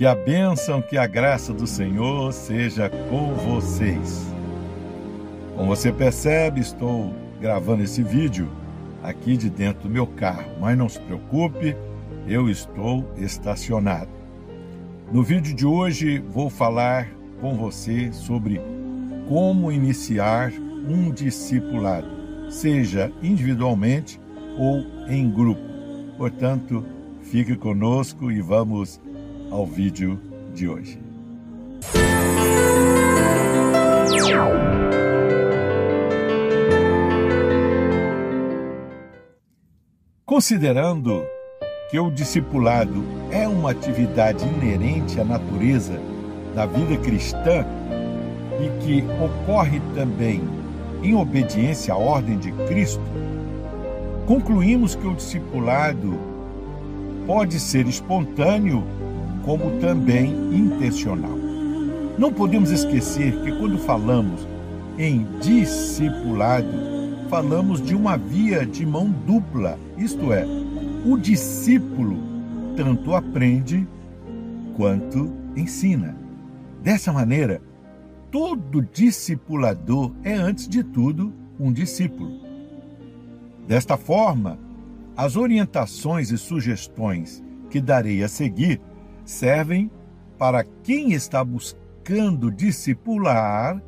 Que a bênção, que a graça do Senhor seja com vocês. Como você percebe, estou gravando esse vídeo aqui de dentro do meu carro, mas não se preocupe, eu estou estacionado. No vídeo de hoje vou falar com você sobre como iniciar um discipulado, seja individualmente ou em grupo. Portanto, fique conosco e vamos ao vídeo de hoje. Considerando que o discipulado é uma atividade inerente à natureza da vida cristã e que ocorre também em obediência à ordem de Cristo, concluímos que o discipulado pode ser espontâneo como também intencional. Não podemos esquecer que quando falamos em discipulado, falamos de uma via de mão dupla, isto é, o discípulo tanto aprende quanto ensina. Dessa maneira, todo discipulador é, antes de tudo, um discípulo. Desta forma, as orientações e sugestões que darei a seguir servem para quem está buscando discipular,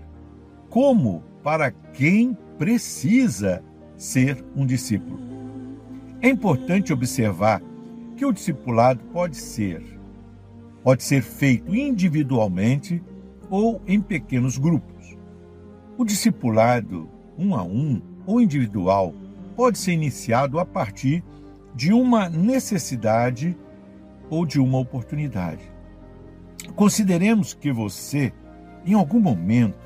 como para quem precisa ser um discípulo. É importante observar que o discipulado pode ser pode ser feito individualmente ou em pequenos grupos. O discipulado um a um ou individual pode ser iniciado a partir de uma necessidade ou de uma oportunidade. Consideremos que você, em algum momento,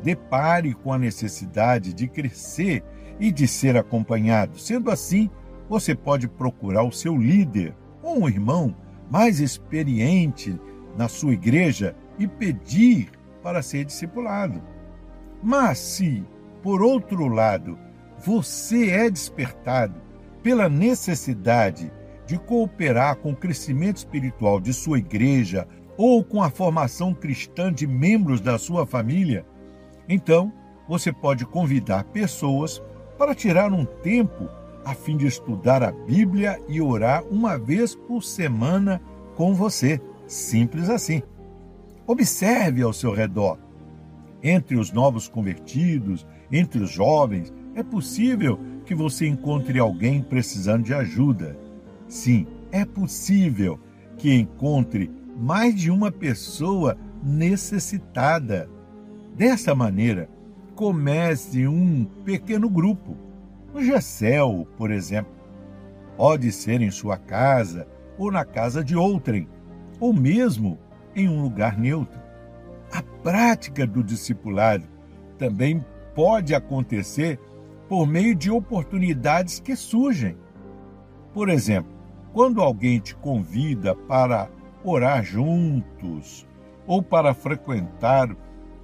depare com a necessidade de crescer e de ser acompanhado. Sendo assim, você pode procurar o seu líder ou um irmão mais experiente na sua igreja e pedir para ser discipulado. Mas se, por outro lado, você é despertado pela necessidade de cooperar com o crescimento espiritual de sua igreja ou com a formação cristã de membros da sua família, então você pode convidar pessoas para tirar um tempo a fim de estudar a Bíblia e orar uma vez por semana com você. Simples assim. Observe ao seu redor. Entre os novos convertidos, entre os jovens, é possível que você encontre alguém precisando de ajuda. Sim, é possível que encontre mais de uma pessoa necessitada. Dessa maneira, comece um pequeno grupo. No Gessel, por exemplo. Pode ser em sua casa ou na casa de outrem, ou mesmo em um lugar neutro. A prática do discipulado também pode acontecer por meio de oportunidades que surgem. Por exemplo, quando alguém te convida para orar juntos ou para frequentar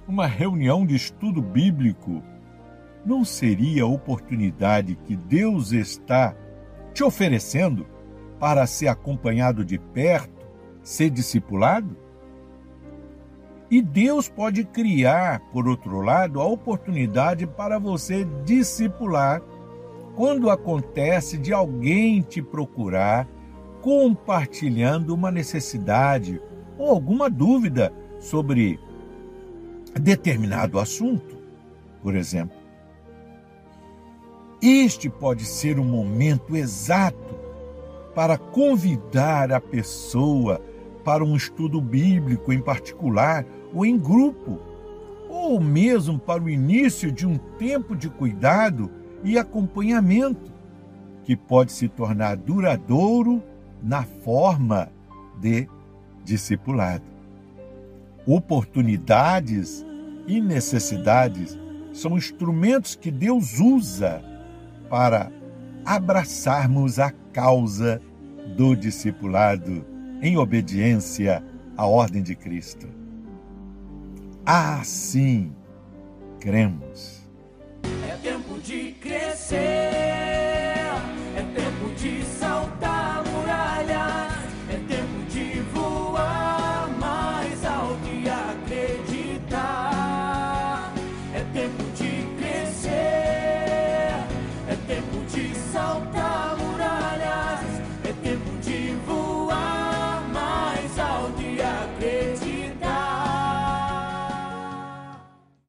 uma reunião de estudo bíblico, não seria a oportunidade que Deus está te oferecendo para ser acompanhado de perto, ser discipulado? E Deus pode criar, por outro lado, a oportunidade para você discipular quando acontece de alguém te procurar compartilhando uma necessidade ou alguma dúvida sobre determinado assunto, por exemplo. Este pode ser o momento exato para convidar a pessoa para um estudo bíblico em particular ou em grupo, ou mesmo para o início de um tempo de cuidado e acompanhamento, que pode se tornar duradouro na forma de discipulado. Oportunidades e necessidades são instrumentos que Deus usa para abraçarmos a causa do discipulado em obediência à ordem de Cristo. Assim cremos. É tempo de crescer.